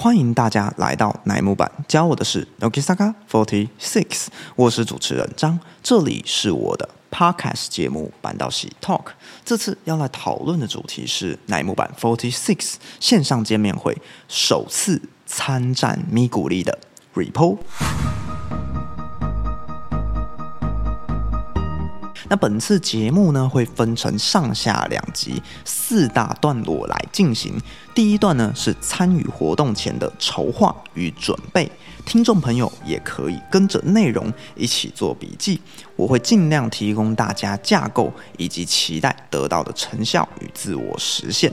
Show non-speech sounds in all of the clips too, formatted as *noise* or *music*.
欢迎大家来到乃木板，教我的是 Nokisaka Forty Six，我是主持人张，这里是我的 Podcast 节目板道喜 Talk。这次要来讨论的主题是乃木板 Forty Six 线上见面会首次参战咪咕力的 Repo。那本次节目呢，会分成上下两集，四大段落来进行。第一段呢是参与活动前的筹划与准备，听众朋友也可以跟着内容一起做笔记。我会尽量提供大家架构以及期待得到的成效与自我实现。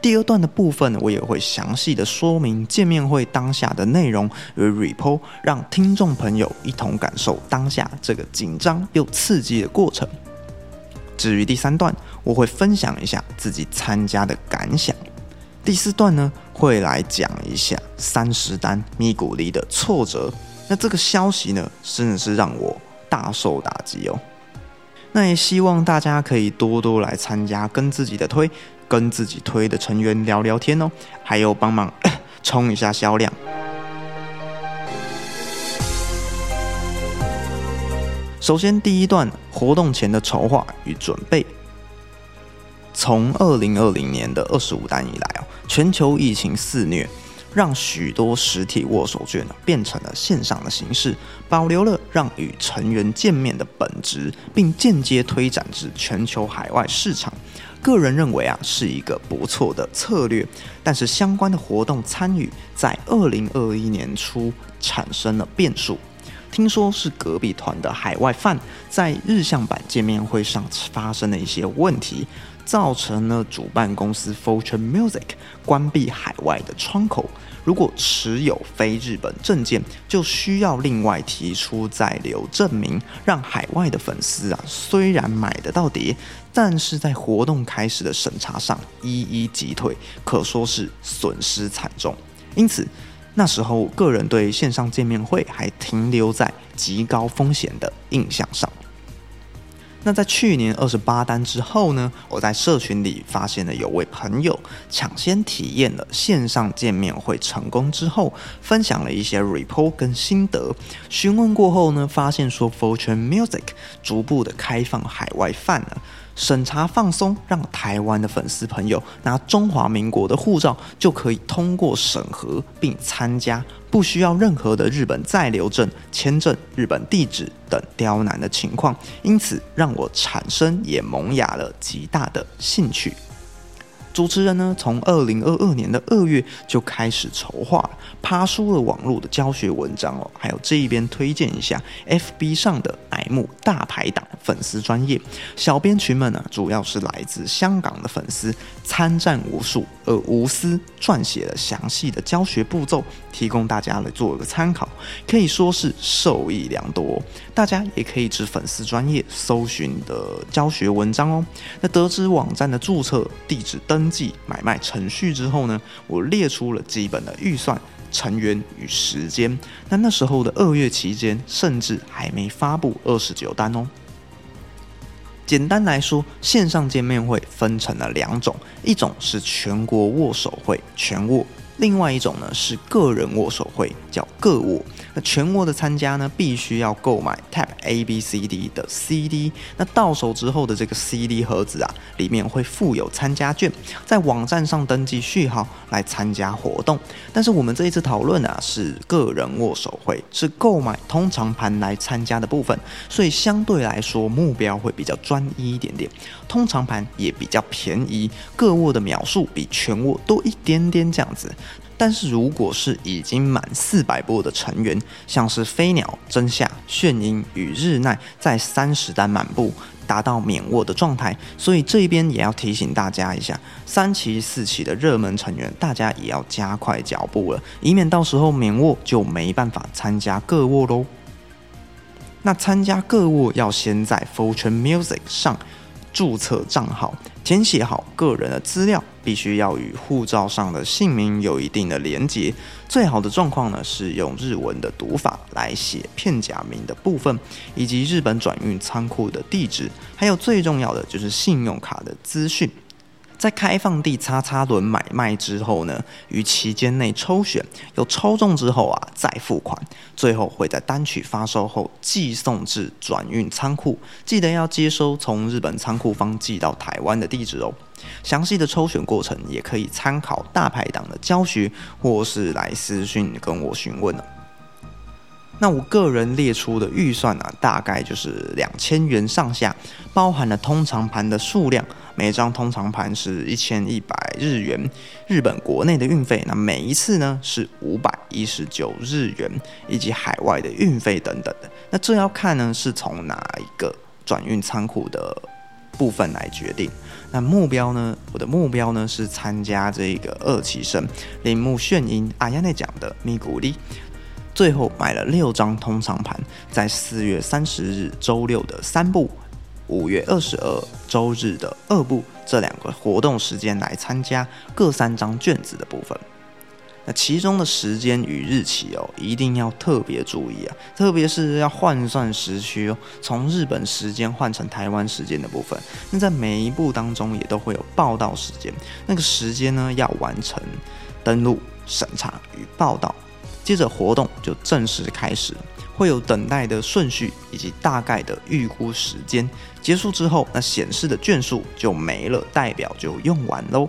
第二段的部分，我也会详细的说明见面会当下的内容与 report，让听众朋友一同感受当下这个紧张又刺激的过程。至于第三段，我会分享一下自己参加的感想。第四段呢，会来讲一下三十单咪古力的挫折。那这个消息呢，真的是让我大受打击哦。那也希望大家可以多多来参加，跟自己的推、跟自己推的成员聊聊天哦，还有帮忙 *coughs* 冲一下销量。首先，第一段活动前的筹划与准备。从二零二零年的二十五单以来哦，全球疫情肆虐，让许多实体握手券呢变成了线上的形式，保留了让与成员见面的本质，并间接推展至全球海外市场。个人认为啊，是一个不错的策略。但是相关的活动参与在二零二一年初产生了变数。听说是隔壁团的海外饭在日向版见面会上发生了一些问题，造成了主办公司 Fortune Music 关闭海外的窗口。如果持有非日本证件，就需要另外提出在留证明，让海外的粉丝啊虽然买得到碟，但是在活动开始的审查上一一击退，可说是损失惨重。因此。那时候，个人对线上见面会还停留在极高风险的印象上。那在去年二十八单之后呢？我在社群里发现了有位朋友抢先体验了线上见面会成功之后，分享了一些 report 跟心得。询问过后呢，发现说 Fortune Music 逐步的开放海外范了。审查放松，让台湾的粉丝朋友拿中华民国的护照就可以通过审核并参加，不需要任何的日本在留证、签证、日本地址等刁难的情况，因此让我产生也萌芽了极大的兴趣。主持人呢，从二零二二年的二月就开始筹划，爬书了网络的教学文章哦，还有这一边推荐一下 FB 上的乃木大排档粉丝专业小编群们呢，主要是来自香港的粉丝，参战无数，而无私撰写了详细的教学步骤，提供大家来做一个参考，可以说是受益良多。大家也可以至粉丝专业搜寻的教学文章哦。那得知网站的注册地址登。登记买卖程序之后呢，我列出了基本的预算、成员与时间。那那时候的二月期间，甚至还没发布二十九单哦。简单来说，线上见面会分成了两种，一种是全国握手会全握，另外一种呢是个人握手会叫个握。那全国的参加呢，必须要购买 Tap A B C D 的 CD。那到手之后的这个 CD 盒子啊，里面会附有参加券，在网站上登记序号来参加活动。但是我们这一次讨论啊，是个人握手会，是购买通常盘来参加的部分，所以相对来说目标会比较专一一点点。通常盘也比较便宜，各握的秒数比全握多一点点这样子。但是如果是已经满四百波的成员，像是飞鸟、真夏、炫音与日奈，在三十单满步达到免握的状态，所以这一边也要提醒大家一下，三期、四期的热门成员，大家也要加快脚步了，以免到时候免握就没办法参加各握喽。那参加个握要先在 Fortune Music 上。注册账号，填写好个人的资料，必须要与护照上的姓名有一定的连结。最好的状况呢，是用日文的读法来写片假名的部分，以及日本转运仓库的地址，还有最重要的就是信用卡的资讯。在开放地叉叉轮买卖之后呢，于期间内抽选，有抽中之后啊再付款，最后会在单曲发售后寄送至转运仓库，记得要接收从日本仓库方寄到台湾的地址哦。详细的抽选过程也可以参考大排档的教学，或是来私讯跟我询问了。那我个人列出的预算呢，大概就是两千元上下，包含了通常盘的数量，每张通常盘是一千一百日元，日本国内的运费，那每一次呢是五百一十九日元，以及海外的运费等等的。那这要看呢是从哪一个转运仓库的部分来决定。那目标呢，我的目标呢是参加这个二期生铃木炫音阿亚内奖的咪古力。最后买了六张通常盘，在四月三十日周六的三部，五月二十二周日的二部这两个活动时间来参加各三张卷子的部分。那其中的时间与日期哦，一定要特别注意啊，特别是要换算时区哦，从日本时间换成台湾时间的部分。那在每一步当中也都会有报道时间，那个时间呢要完成登录、审查与报道。接着活动就正式开始，会有等待的顺序以及大概的预估时间。结束之后，那显示的卷数就没了，代表就用完喽。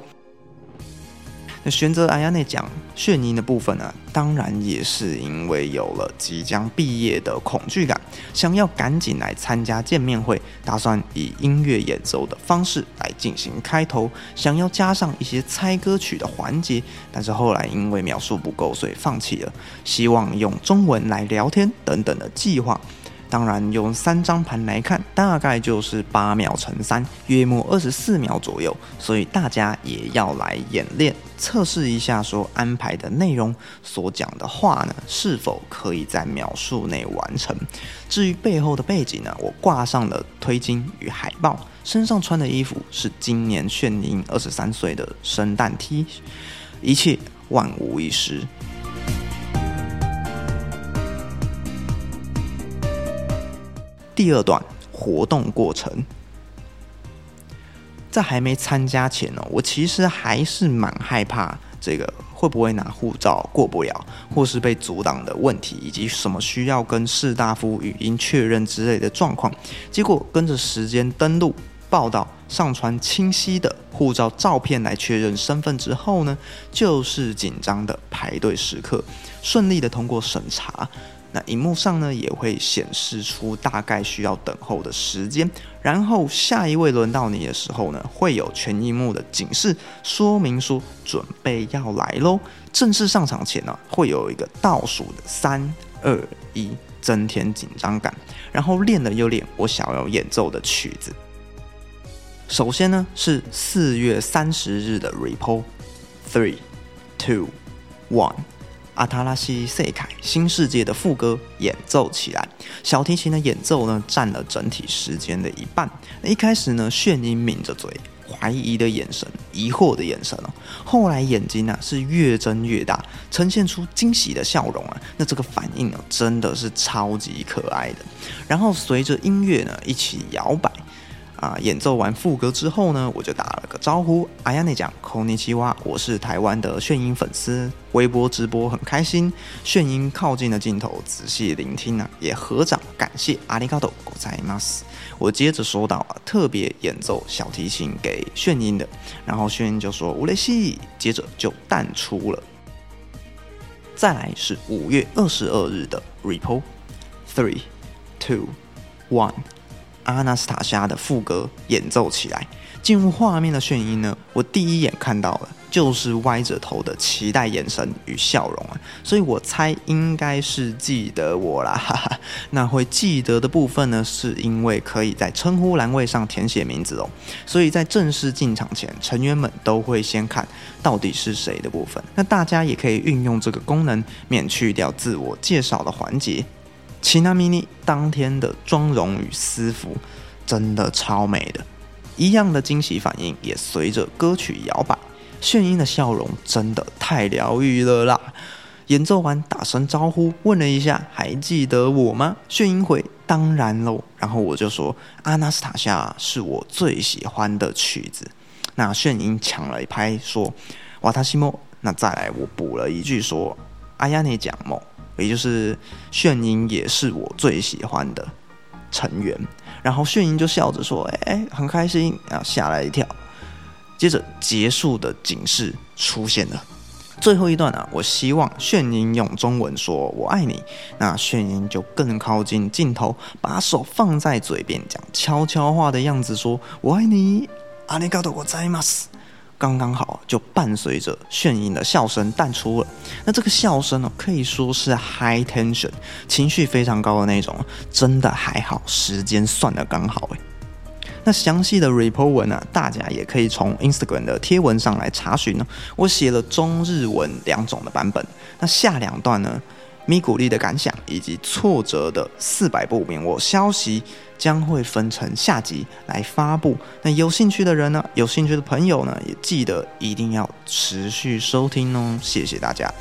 选择阿亚内讲炫音的部分呢，当然也是因为有了即将毕业的恐惧感，想要赶紧来参加见面会，打算以音乐演奏的方式来进行开头，想要加上一些猜歌曲的环节，但是后来因为描述不够，所以放弃了。希望用中文来聊天等等的计划。当然，用三张盘来看，大概就是八秒乘三，约莫二十四秒左右。所以大家也要来演练，测试一下，说安排的内容所讲的话呢，是否可以在秒数内完成。至于背后的背景呢，我挂上了推金与海报，身上穿的衣服是今年炫音二十三岁的圣诞 T，一切万无一失。第二段活动过程，在还没参加前呢，我其实还是蛮害怕这个会不会拿护照过不了，或是被阻挡的问题，以及什么需要跟士大夫语音确认之类的状况。结果跟着时间登录报道，上传清晰的护照照片来确认身份之后呢，就是紧张的排队时刻，顺利的通过审查。那荧幕上呢也会显示出大概需要等候的时间，然后下一位轮到你的时候呢，会有全荧幕的警示说明书，准备要来喽。正式上场前呢，会有一个倒数的三二一，增添紧张感。然后练了又练，我想要演奏的曲子。首先呢是四月三十日的 Repo，Three Two One。阿塔拉西塞凯新世界的副歌演奏起来，小提琴的演奏呢占了整体时间的一半。一开始呢，炫音抿着嘴，怀疑的眼神，疑惑的眼神哦。后来眼睛呢是越睁越大，呈现出惊喜的笑容啊。那这个反应呢真的是超级可爱的。然后随着音乐呢一起摇摆。啊！演奏完副歌之后呢，我就打了个招呼。阿亚内讲口尼奇哇，我是台湾的炫音粉丝，微博直播很开心。炫音靠近了镜头，仔细聆听啊，也合掌感谢阿里嘎多ございます。我接着说到啊，特别演奏小提琴给炫音的，然后炫音就说乌雷西，接着就淡出了。再来是五月二十二日的 Repo，Three, Two, One。 阿纳斯塔夏的副歌演奏起来，进入画面的炫音呢，我第一眼看到了就是歪着头的期待眼神与笑容啊，所以我猜应该是记得我啦。*laughs* 哈哈。那会记得的部分呢，是因为可以在称呼栏位上填写名字哦，所以在正式进场前，成员们都会先看到底是谁的部分。那大家也可以运用这个功能，免去掉自我介绍的环节。奇娜米妮当天的妆容与私服真的超美的，一样的惊喜反应也随着歌曲摇摆。炫音的笑容真的太疗愈了啦！演奏完打声招呼，问了一下还记得我吗？炫音回当然喽，然后我就说阿纳斯塔夏是我最喜欢的曲子。那炫音抢了一拍说：“瓦塔西莫。”那再来，我补了一句说：“阿亚内讲莫。”也就是炫音也是我最喜欢的成员。然后炫音就笑着说：“哎哎，很开心啊！”吓了一跳。接着结束的警示出现了。最后一段啊，我希望炫音用中文说“我爱你”，那炫音就更靠近镜头，把手放在嘴边，讲悄悄话的样子说“我爱你”。阿尼嘎多，我在吗？刚刚好，就伴随着炫音的笑声淡出了。那这个笑声呢，可以说是 high tension，情绪非常高的那种。真的还好，时间算的刚好诶。那详细的 report 文呢，大家也可以从 Instagram 的贴文上来查询呢。我写了中日文两种的版本。那下两段呢，咪鼓励的感想以及挫折的四百部免我消息将会分成下集来发布。那有兴趣的人呢，有兴趣的朋友呢，也记得一定要持续收听哦。谢谢大家。